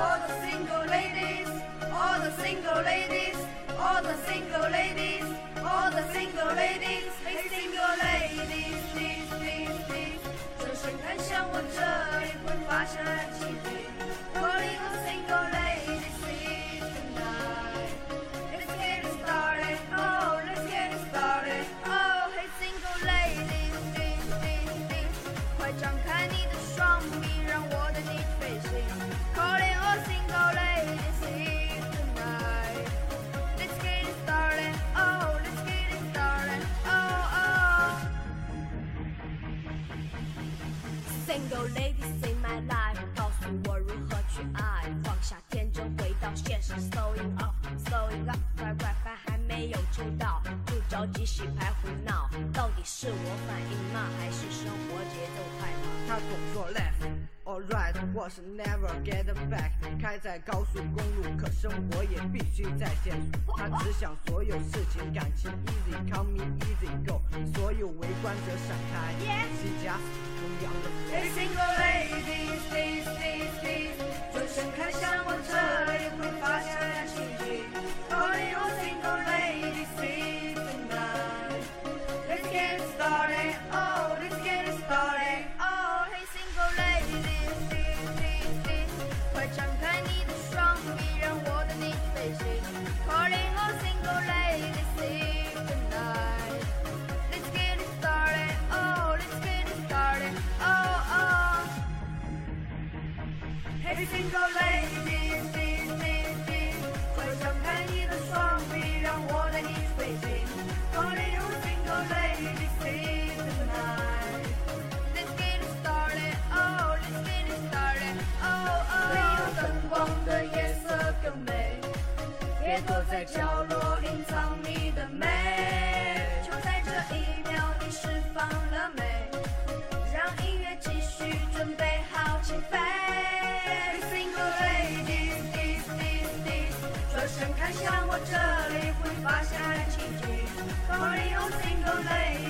All the single ladies, all the single ladies, all the single ladies, all the single ladies, hey single ladies, please, please, please，转身看向我这里，会发现奇迹。Calling all single ladies, Single ladies in my life，告诉我如何去爱，放下天真，回到现实。Slowing up，slowing up，快快快，还没有出道，就着急洗牌胡闹。到底是我反应慢，还是生活节奏太慢？他总说 left or right，或是 never get back。开在高速公路，可生活也必须在减速。他只想所有事情感情 easy，call me easy go。所有围观者闪开 she Every single lady stays. 心口 readyyesyesyesyes 快张开你的双臂让我带你飞行 hollywood 心口 ready for you tonight let's get it started oh let's get it started oh oh 没有灯光的夜色更美别躲在角落隐藏你的美展开想我这里会发现奇迹 forever single day